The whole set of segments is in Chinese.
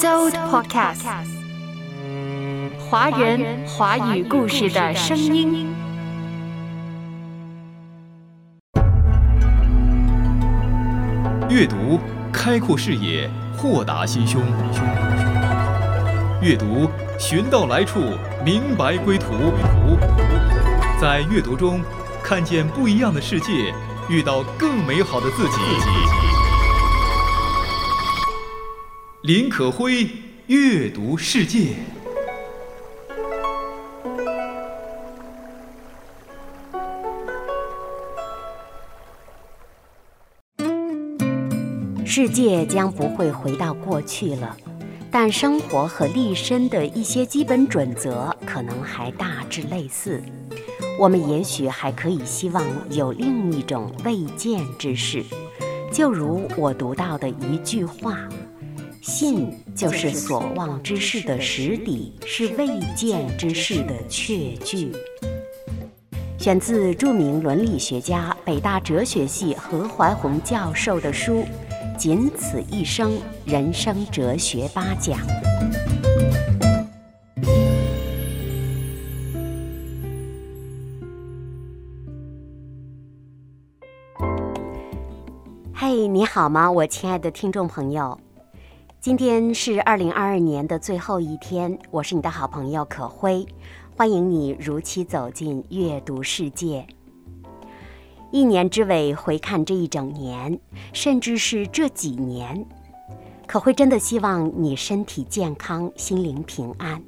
So Podcast，华人华语故事的声音。阅读开阔视野，豁达心胸。阅读寻到来处，明白归途。在阅读中看见不一样的世界，遇到更美好的自己。林可辉阅读世界。世界将不会回到过去了，但生活和立身的一些基本准则可能还大致类似。我们也许还可以希望有另一种未见之事，就如我读到的一句话。信就是所望之事的实底，是未见之事的确据。选自著名伦理学家、北大哲学系何怀宏教授的书《仅此一生：人生哲学八讲》。嘿，你好吗，我亲爱的听众朋友？今天是二零二二年的最后一天，我是你的好朋友可辉，欢迎你如期走进阅读世界。一年之尾，回看这一整年，甚至是这几年，可辉真的希望你身体健康，心灵平安。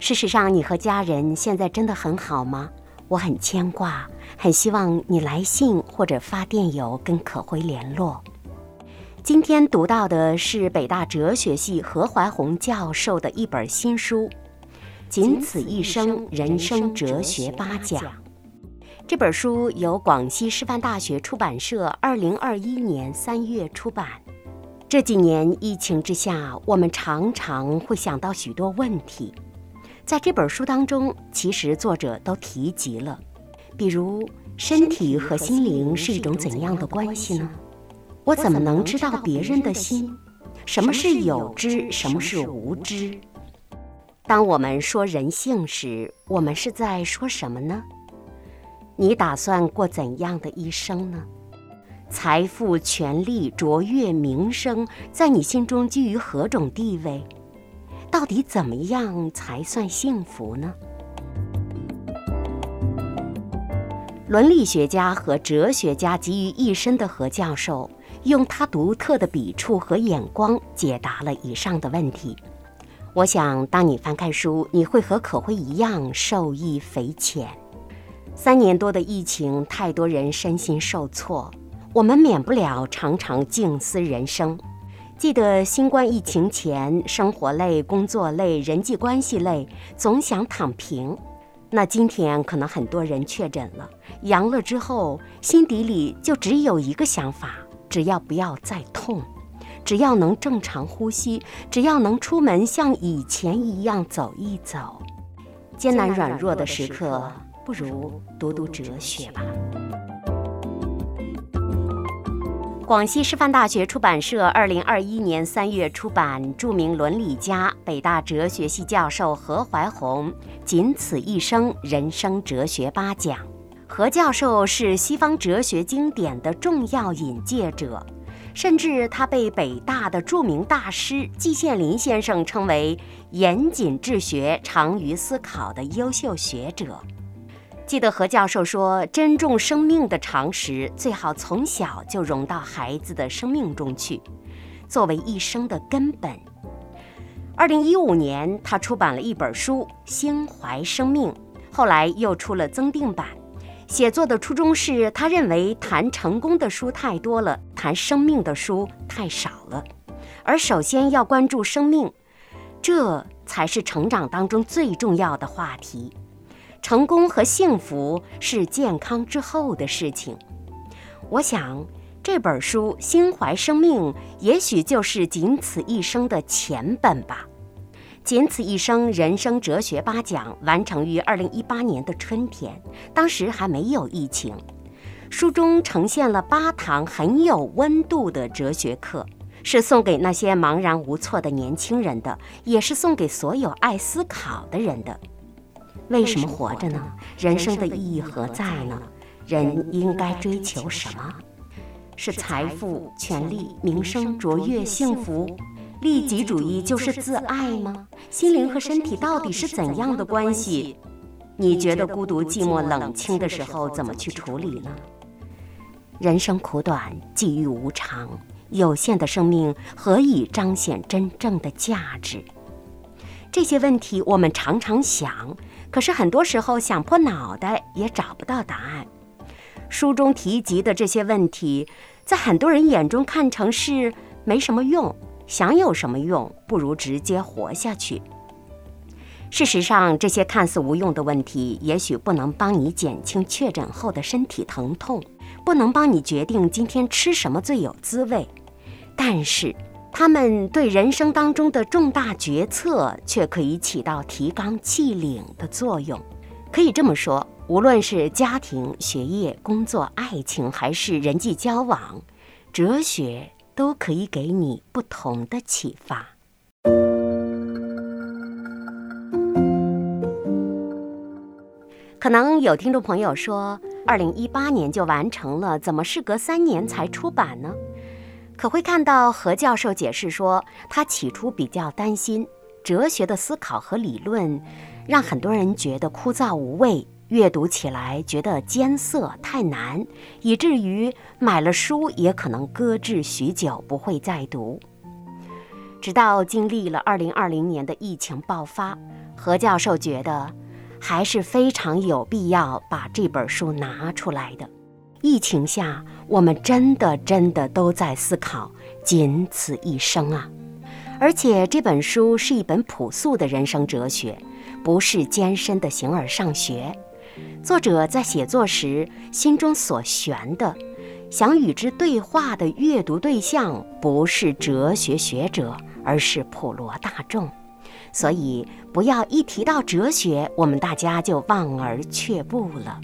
事实上，你和家人现在真的很好吗？我很牵挂，很希望你来信或者发电邮跟可辉联络。今天读到的是北大哲学系何怀宏教授的一本新书《仅此一生：人生哲学八讲》。这本书由广西师范大学出版社二零二一年三月出版。这几年疫情之下，我们常常会想到许多问题。在这本书当中，其实作者都提及了，比如身体和心灵是一种怎样的关系呢？我怎么能知道别人的心？什么是有知？什么是无知？当我们说人性时，我们是在说什么呢？你打算过怎样的一生呢？财富、权力、卓越、名声，在你心中居于何种地位？到底怎么样才算幸福呢？伦理学家和哲学家集于一身的何教授。用他独特的笔触和眼光解答了以上的问题。我想，当你翻开书，你会和可辉一样受益匪浅。三年多的疫情，太多人身心受挫，我们免不了常常静思人生。记得新冠疫情前，生活累、工作累、人际关系累，总想躺平。那今天可能很多人确诊了，阳了之后，心底里就只有一个想法。只要不要再痛，只要能正常呼吸，只要能出门像以前一样走一走，艰难软弱的时刻，不如读读哲学吧。广西师范大学出版社二零二一年三月出版，著名伦理家、北大哲学系教授何怀宏《仅此一生：人生哲学八讲》。何教授是西方哲学经典的重要引介者，甚至他被北大的著名大师季羡林先生称为严谨治学、长于思考的优秀学者。记得何教授说：“珍重生命的常识，最好从小就融到孩子的生命中去，作为一生的根本。”二零一五年，他出版了一本书《心怀生命》，后来又出了增订版。写作的初衷是他认为谈成功的书太多了，谈生命的书太少了，而首先要关注生命，这才是成长当中最重要的话题。成功和幸福是健康之后的事情。我想这本书《心怀生命》也许就是仅此一生的前本吧。仅此一生，人生哲学八讲完成于二零一八年的春天，当时还没有疫情。书中呈现了八堂很有温度的哲学课，是送给那些茫然无措的年轻人的，也是送给所有爱思考的人的。为什么活着呢？人生的意义何在呢？人应该追求什么？是财富、权力、名声、卓越、幸福？利己主义就是自爱吗？心灵和身体到底是怎样的关系？你觉得孤独、寂寞、冷清的时候怎么去处理呢？人生苦短，际遇无常，有限的生命何以彰显真正的价值？这些问题我们常常想，可是很多时候想破脑袋也找不到答案。书中提及的这些问题，在很多人眼中看成是没什么用。想有什么用？不如直接活下去。事实上，这些看似无用的问题，也许不能帮你减轻确诊后的身体疼痛，不能帮你决定今天吃什么最有滋味，但是，他们对人生当中的重大决策却可以起到提纲挈领的作用。可以这么说，无论是家庭、学业、工作、爱情，还是人际交往，哲学。都可以给你不同的启发。可能有听众朋友说，二零一八年就完成了，怎么事隔三年才出版呢？可会看到何教授解释说，他起初比较担心哲学的思考和理论，让很多人觉得枯燥无味。阅读起来觉得艰涩太难，以至于买了书也可能搁置许久，不会再读。直到经历了2020年的疫情爆发，何教授觉得还是非常有必要把这本书拿出来的。疫情下，我们真的真的都在思考仅此一生啊！而且这本书是一本朴素的人生哲学，不是艰深的形而上学。作者在写作时心中所悬的、想与之对话的阅读对象，不是哲学学者，而是普罗大众。所以，不要一提到哲学，我们大家就望而却步了。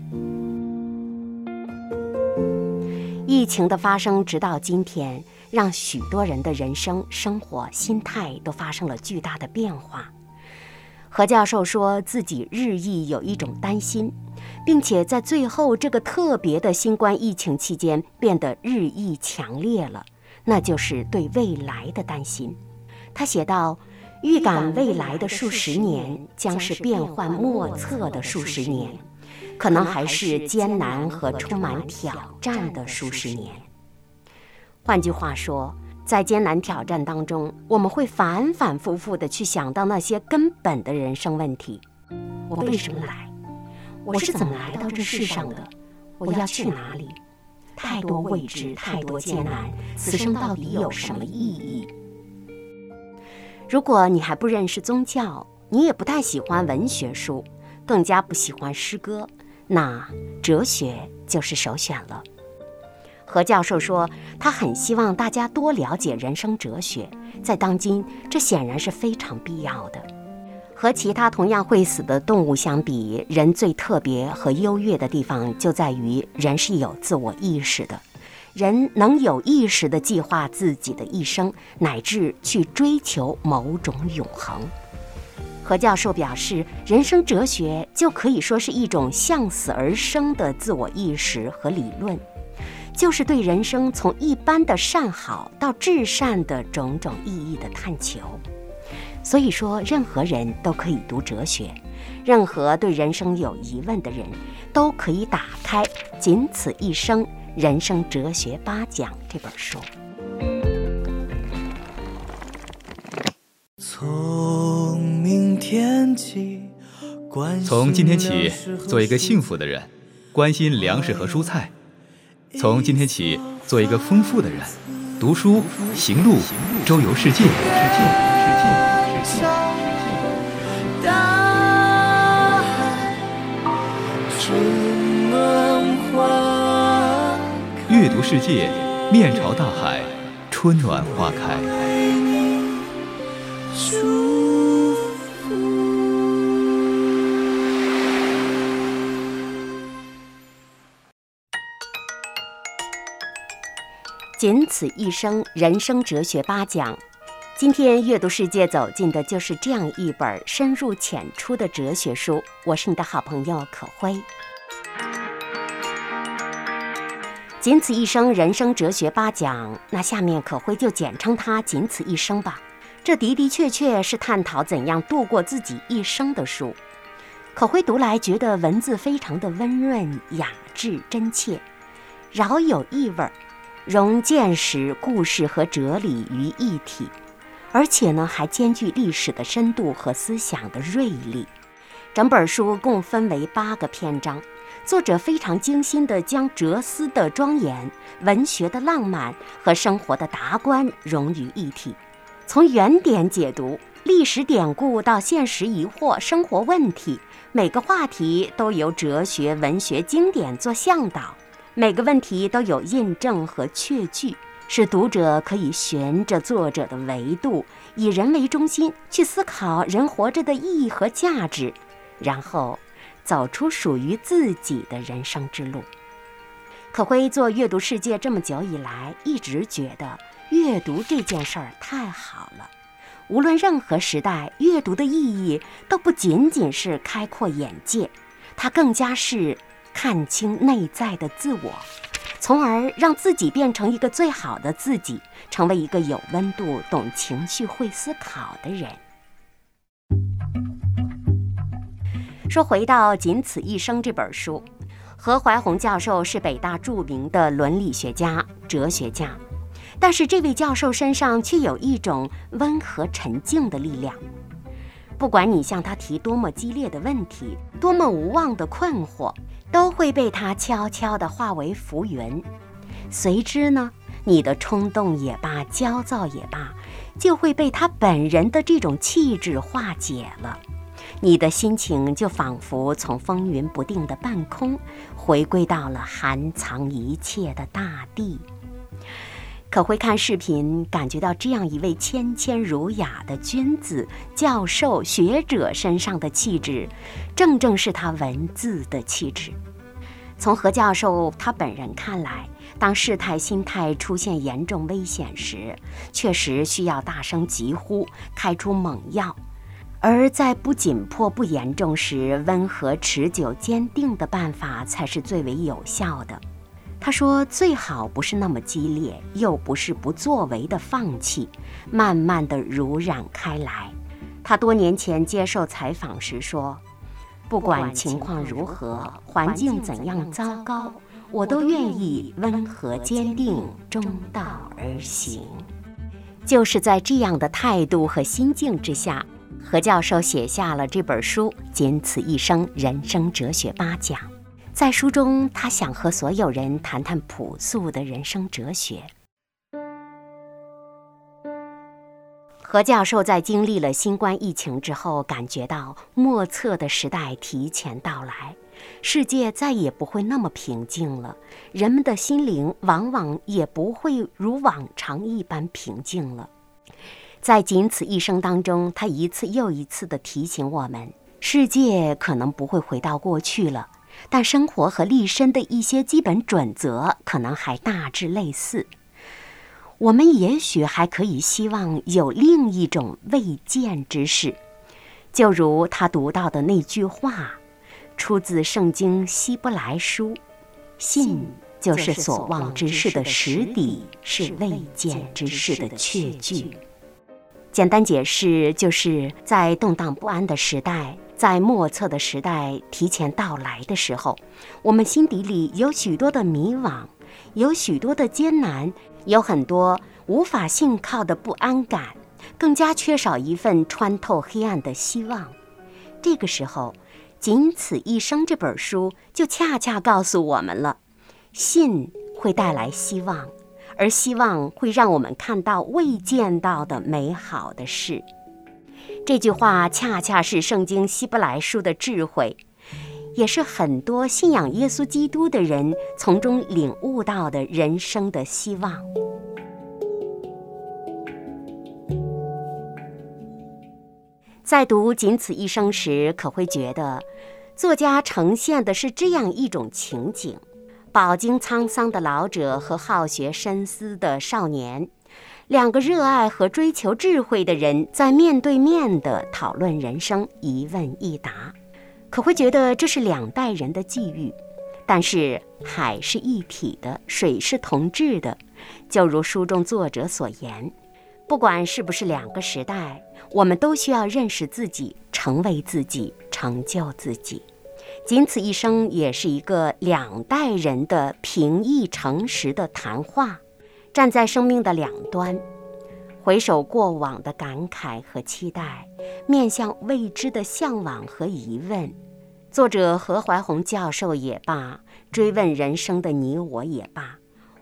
疫情的发生，直到今天，让许多人的人生、生活、心态都发生了巨大的变化。何教授说自己日益有一种担心。并且在最后这个特别的新冠疫情期间变得日益强烈了，那就是对未来的担心。他写道：“预感未来的数十年将是变幻莫测的数十年，可能还是艰难和充满挑战的数十年。”换句话说，在艰难挑战当中，我们会反反复复地去想到那些根本的人生问题：我为什么来？我是怎么来到这世上的？我要去哪里？太多未知，太多艰难，此生到底有什么意义？如果你还不认识宗教，你也不太喜欢文学书，更加不喜欢诗歌，那哲学就是首选了。何教授说，他很希望大家多了解人生哲学，在当今，这显然是非常必要的。和其他同样会死的动物相比，人最特别和优越的地方就在于人是有自我意识的，人能有意识地计划自己的一生，乃至去追求某种永恒。何教授表示，人生哲学就可以说是一种向死而生的自我意识和理论，就是对人生从一般的善好到至善的种种意义的探求。所以说，任何人都可以读哲学，任何对人生有疑问的人都可以打开《仅此一生人生哲学八讲》这本书。从明天起，从今天起，做一个幸福的人，关心粮食和蔬菜。从今天起，做一个丰富的人，读书、行路、周游世界。阅读世界，面朝大海，春暖花开。仅此一生，人生哲学八讲。今天阅读世界走进的就是这样一本深入浅出的哲学书。我是你的好朋友可辉。仅此一生，人生哲学八讲。那下面可辉就简称它“仅此一生”吧。这的的确确是探讨怎样度过自己一生的书。可辉读来觉得文字非常的温润、雅致、真切，饶有意味儿。融见识、故事和哲理于一体，而且呢，还兼具历史的深度和思想的锐利。整本书共分为八个篇章，作者非常精心地将哲思的庄严、文学的浪漫和生活的达观融于一体。从原点解读、历史典故到现实疑惑、生活问题，每个话题都由哲学、文学经典做向导。每个问题都有印证和确据，使读者可以循着作者的维度，以人为中心去思考人活着的意义和价值，然后走出属于自己的人生之路。可辉做阅读世界这么久以来，一直觉得阅读这件事儿太好了。无论任何时代，阅读的意义都不仅仅是开阔眼界，它更加是。看清内在的自我，从而让自己变成一个最好的自己，成为一个有温度、懂情绪、会思考的人。说回到《仅此一生》这本书，何怀宏教授是北大著名的伦理学家、哲学家，但是这位教授身上却有一种温和沉静的力量。不管你向他提多么激烈的问题，多么无望的困惑。都会被他悄悄地化为浮云，随之呢，你的冲动也罢，焦躁也罢，就会被他本人的这种气质化解了。你的心情就仿佛从风云不定的半空，回归到了含藏一切的大地。可会看视频，感觉到这样一位谦谦儒雅的君子、教授、学者身上的气质，正正是他文字的气质。从何教授他本人看来，当事态心态出现严重危险时，确实需要大声疾呼，开出猛药；而在不紧迫、不严重时，温和、持久、坚定的办法才是最为有效的。他说：“最好不是那么激烈，又不是不作为的放弃，慢慢的濡染开来。”他多年前接受采访时说：“不管情况如何，环境怎样糟糕，我都愿意温和坚定，中道而行。”就是在这样的态度和心境之下，何教授写下了这本书《仅此一生：人生哲学八讲》。在书中，他想和所有人谈谈朴素的人生哲学。何教授在经历了新冠疫情之后，感觉到莫测的时代提前到来，世界再也不会那么平静了，人们的心灵往往也不会如往常一般平静了。在仅此一生当中，他一次又一次地提醒我们：世界可能不会回到过去了。但生活和立身的一些基本准则可能还大致类似。我们也许还可以希望有另一种未见之事，就如他读到的那句话，出自《圣经·希伯来书》：“信就是所望之事的实底，是未见之事的确据。”简单解释，就是在动荡不安的时代。在莫测的时代提前到来的时候，我们心底里有许多的迷惘，有许多的艰难，有很多无法信靠的不安感，更加缺少一份穿透黑暗的希望。这个时候，《仅此一生》这本书就恰恰告诉我们了：信会带来希望，而希望会让我们看到未见到的美好的事。这句话恰恰是圣经希伯来书的智慧，也是很多信仰耶稣基督的人从中领悟到的人生的希望。在读《仅此一生》时，可会觉得，作家呈现的是这样一种情景：饱经沧桑的老者和好学深思的少年，两个热爱和追求智慧的人在面对面的讨论人生，一问一答，可会觉得这是两代人的际遇。但是海是一体的，水是同质的，就如书中作者所言，不管是不是两个时代，我们都需要认识自己，成为自己，成就自己。仅此一生，也是一个两代人的平易诚实的谈话。站在生命的两端，回首过往的感慨和期待，面向未知的向往和疑问。作者何怀宏教授也罢，追问人生的你我也罢，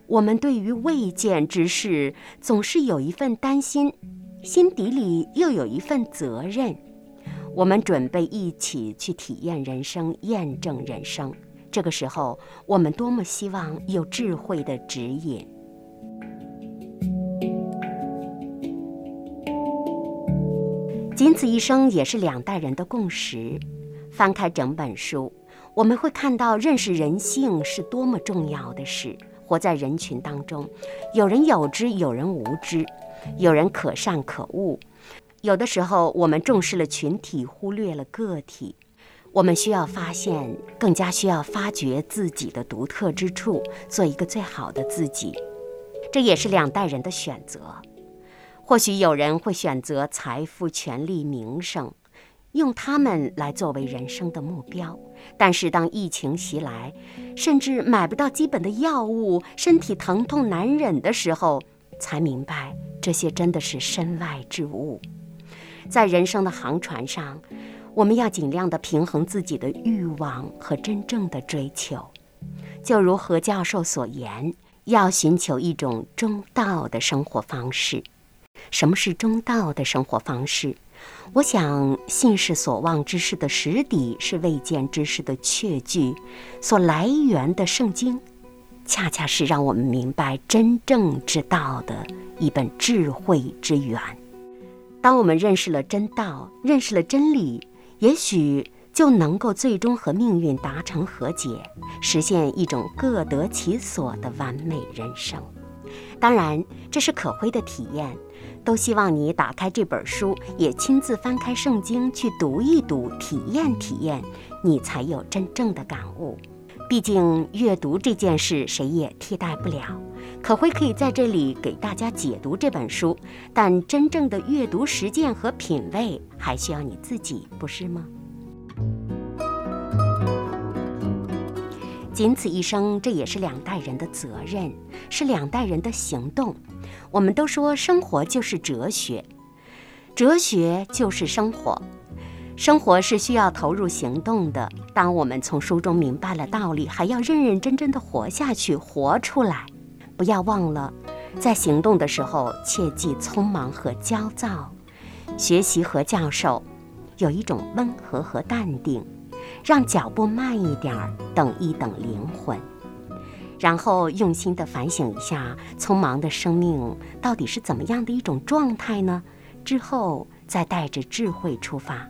我们对于未见之事，总是有一份担心，心底里又有一份责任。我们准备一起去体验人生，验证人生。这个时候，我们多么希望有智慧的指引。仅此一生，也是两代人的共识。翻开整本书，我们会看到认识人性是多么重要的事。活在人群当中，有人有知，有人无知，有人可善可恶。有的时候，我们重视了群体，忽略了个体。我们需要发现，更加需要发掘自己的独特之处，做一个最好的自己。这也是两代人的选择。或许有人会选择财富、权力、名声，用他们来作为人生的目标。但是，当疫情袭来，甚至买不到基本的药物，身体疼痛难忍的时候，才明白这些真的是身外之物。在人生的航船上，我们要尽量的平衡自己的欲望和真正的追求。就如何教授所言，要寻求一种中道的生活方式。什么是中道的生活方式？我想，信是所望之事的实底，是未见之事的确据。所来源的圣经，恰恰是让我们明白真正之道的一本智慧之源。当我们认识了真道，认识了真理，也许就能够最终和命运达成和解，实现一种各得其所的完美人生。当然，这是可辉的体验。都希望你打开这本书，也亲自翻开圣经去读一读，体验体验，你才有真正的感悟。毕竟阅读这件事，谁也替代不了。可辉可以在这里给大家解读这本书，但真正的阅读实践和品味，还需要你自己，不是吗？仅此一生，这也是两代人的责任，是两代人的行动。我们都说生活就是哲学，哲学就是生活。生活是需要投入行动的。当我们从书中明白了道理，还要认认真真的活下去，活出来。不要忘了，在行动的时候，切忌匆忙和焦躁。学习和教授，有一种温和和淡定，让脚步慢一点儿，等一等灵魂。然后用心地反省一下，匆忙的生命到底是怎么样的一种状态呢？之后再带着智慧出发。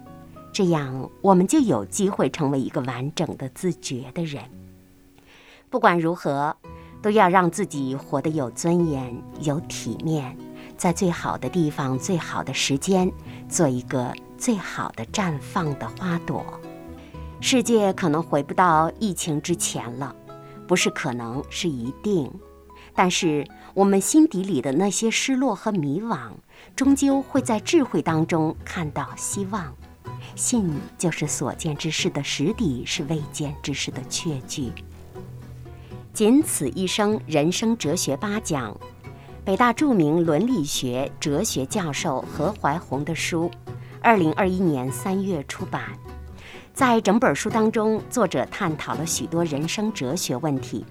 这样，我们就有机会成为一个完整的、自觉的人。不管如何，都要让自己活得有尊严、有体面，在最好的地方、最好的时间，做一个最好的绽放的花朵。世界可能回不到疫情之前了，不是可能，是一定。但是，我们心底里的那些失落和迷惘，终究会在智慧当中看到希望。信就是所见之事的实底，是未见之事的确据。仅此一生，人生哲学八讲，北大著名伦理学哲学教授何怀宏的书，二零二一年三月出版。在整本书当中，作者探讨了许多人生哲学问题，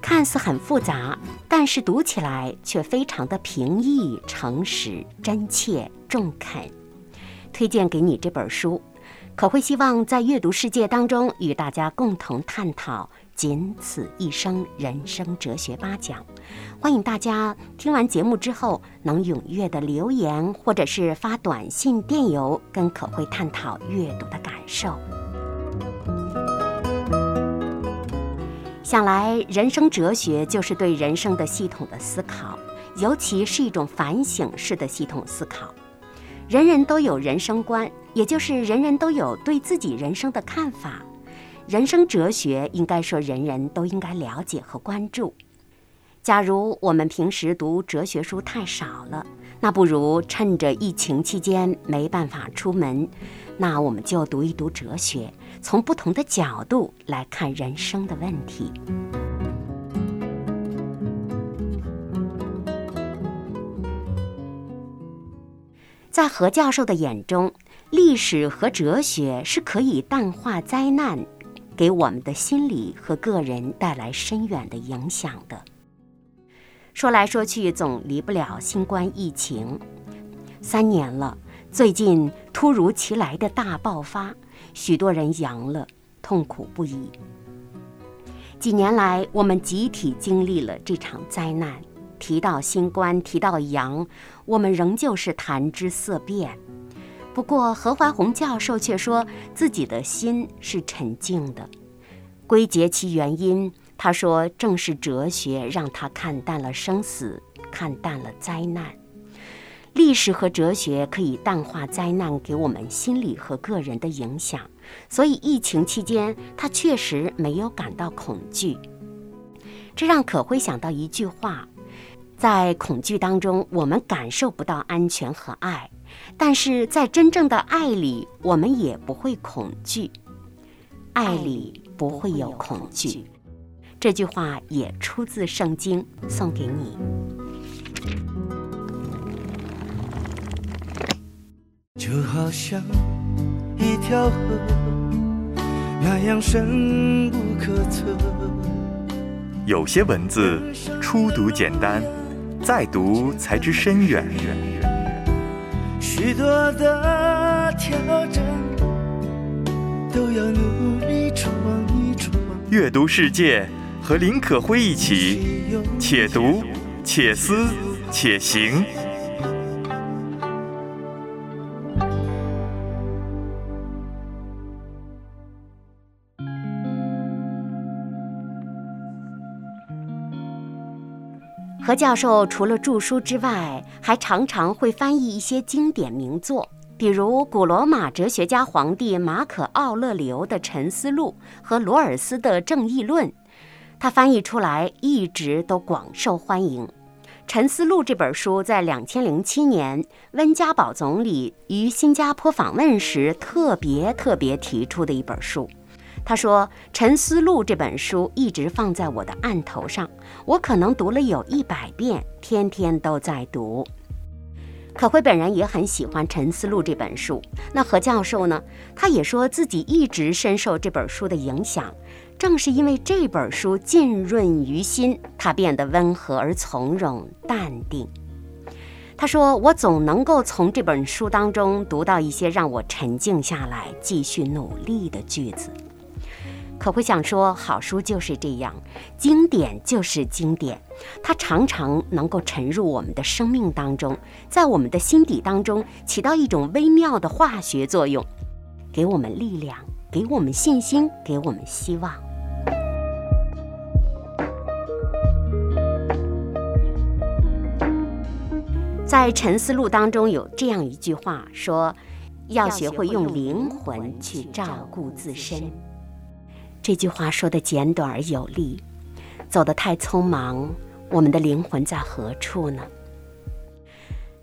看似很复杂，但是读起来却非常的平易、诚实、真切、中肯。推荐给你这本书，可会希望在阅读世界当中与大家共同探讨仅此一生人生哲学八讲。欢迎大家听完节目之后能踊跃的留言，或者是发短信、电邮跟可会探讨阅读的感受。想来，人生哲学就是对人生的系统的思考，尤其是一种反省式的系统思考。人人都有人生观，也就是人人都有对自己人生的看法。人生哲学应该说人人都应该了解和关注。假如我们平时读哲学书太少了，那不如趁着疫情期间没办法出门，那我们就读一读哲学，从不同的角度来看人生的问题。在何教授的眼中，历史和哲学是可以淡化灾难，给我们的心理和个人带来深远的影响的。说来说去，总离不了新冠疫情。三年了，最近突如其来的大爆发，许多人阳了，痛苦不已。几年来，我们集体经历了这场灾难。提到新冠，提到阳，我们仍旧是谈之色变。不过何怀宏教授却说自己的心是沉静的。归结其原因，他说正是哲学让他看淡了生死，看淡了灾难。历史和哲学可以淡化灾难给我们心理和个人的影响，所以疫情期间他确实没有感到恐惧。这让可辉想到一句话。在恐惧当中，我们感受不到安全和爱；但是在真正的爱里，我们也不会恐惧。爱里不会有恐惧，这句话也出自圣经，送给你。就好像一条河，那样深不可测。有些文字初读简单。再读才知深远。许多的挑战都要努力闯一闯。阅读世界，和林可辉一起，且读且思且行。何教授除了著书之外，还常常会翻译一些经典名作，比如古罗马哲学家皇帝马可·奥勒留的《沉思录》和罗尔斯的《正义论》，他翻译出来一直都广受欢迎。《沉思录》这本书在两千零七年温家宝总理于新加坡访问时特别特别提出的一本书。他说：“《沉思录》这本书一直放在我的案头上，我可能读了有一百遍，天天都在读。”可辉本人也很喜欢《沉思录》这本书。那何教授呢？他也说自己一直深受这本书的影响，正是因为这本书浸润于心，他变得温和而从容、淡定。他说：“我总能够从这本书当中读到一些让我沉静下来、继续努力的句子。”可会想说，好书就是这样，经典就是经典，它常常能够沉入我们的生命当中，在我们的心底当中起到一种微妙的化学作用，给我们力量，给我们信心，给我们希望。在《沉思录》当中有这样一句话说：“要学会用灵魂去照顾自身。”这句话说的简短而有力，走得太匆忙，我们的灵魂在何处呢？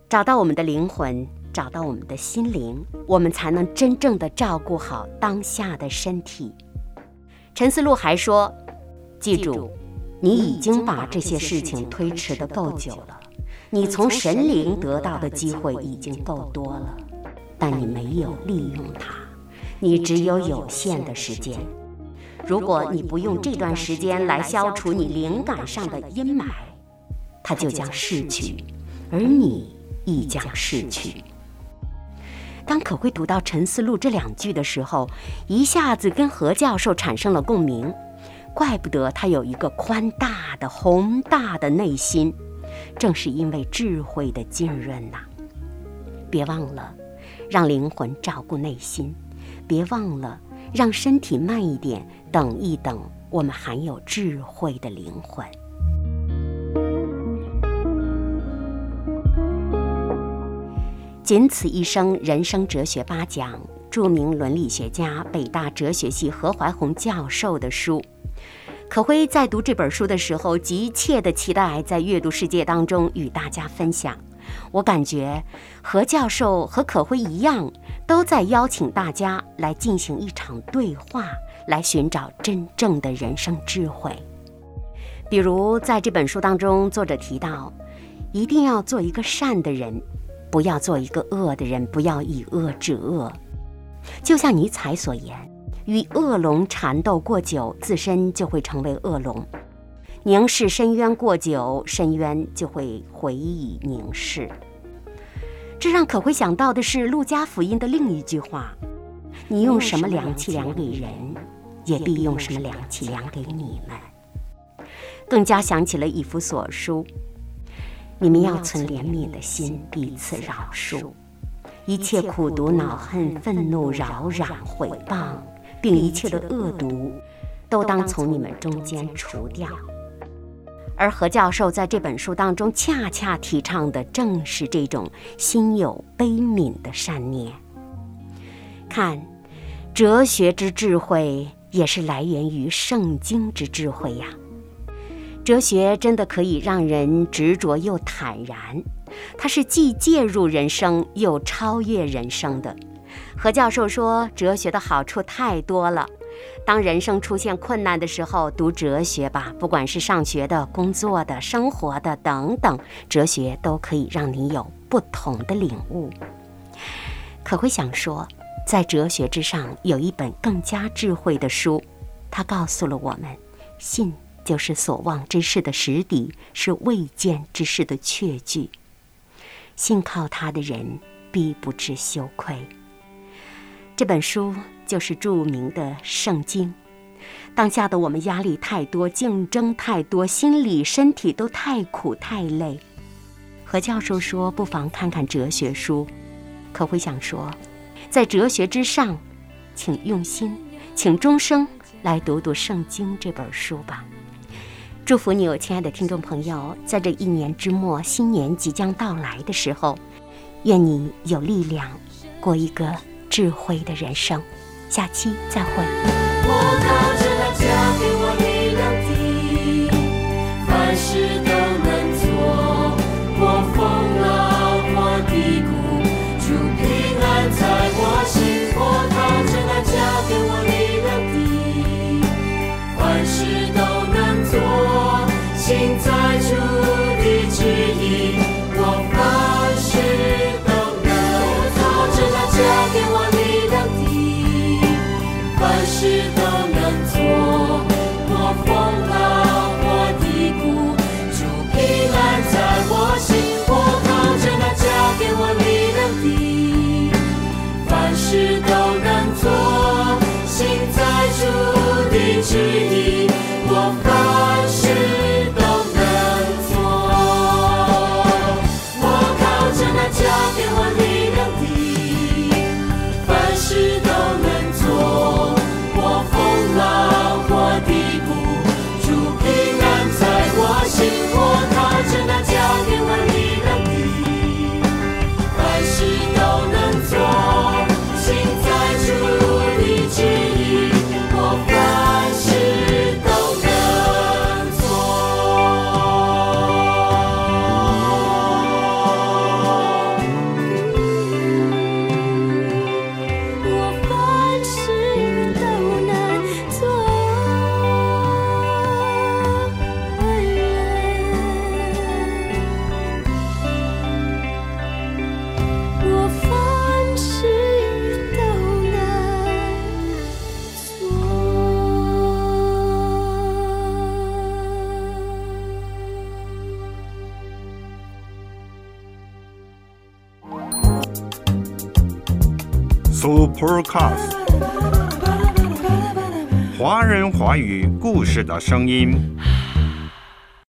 找到我们的灵魂，找到我们的心灵，我们才能真正的照顾好当下的身体。陈思路还说：“记住，你已经把这些事情推迟的够久了，你从神灵得到的机会已经够多了，但你没有利用它，你只有有限的时间。”如果你不用这段时间来消除你灵感上的阴霾，它就将逝去，而你亦将逝去。当可会读到《陈思录》这两句的时候，一下子跟何教授产生了共鸣。怪不得他有一个宽大的、宏大的内心，正是因为智慧的浸润呐。别忘了，让灵魂照顾内心；别忘了，让身体慢一点。等一等，我们含有智慧的灵魂。仅此一生，人生哲学八讲，著名伦理学家、北大哲学系何怀宏教授的书。可辉在读这本书的时候，急切的期待在阅读世界当中与大家分享。我感觉何教授和可辉一样，都在邀请大家来进行一场对话，来寻找真正的人生智慧。比如在这本书当中，作者提到，一定要做一个善的人，不要做一个恶的人，不要以恶制恶。就像尼采所言。与恶龙缠斗过久，自身就会成为恶龙；凝视深渊过久，深渊就会回以凝视。这让可会想到的是《路加福音》的另一句话：“你用什么量器量给人，也必用什么量器量给你们。”更加想起了以弗所书：“你们要存怜悯的心，彼此饶恕，一切苦毒、恼恨、愤怒、扰攘、毁谤。”并一切的恶毒，都当从你们中间除掉。而何教授在这本书当中，恰恰提倡的正是这种心有悲悯的善念。看，哲学之智慧也是来源于圣经之智慧呀。哲学真的可以让人执着又坦然，它是既介入人生又超越人生的。何教授说：“哲学的好处太多了。当人生出现困难的时候，读哲学吧，不管是上学的、工作的、生活的等等，哲学都可以让你有不同的领悟。可会想说，在哲学之上有一本更加智慧的书，它告诉了我们：信就是所望之事的实底，是未见之事的确据。信靠他的人，必不知羞愧。”这本书就是著名的《圣经》。当下的我们压力太多，竞争太多，心理、身体都太苦太累。何教授说，不妨看看哲学书。可会想说，在哲学之上，请用心，请终生来读读《圣经》这本书吧。祝福你，我亲爱的听众朋友，在这一年之末，新年即将到来的时候，愿你有力量过一个。智慧的人生，下期再会。的声音。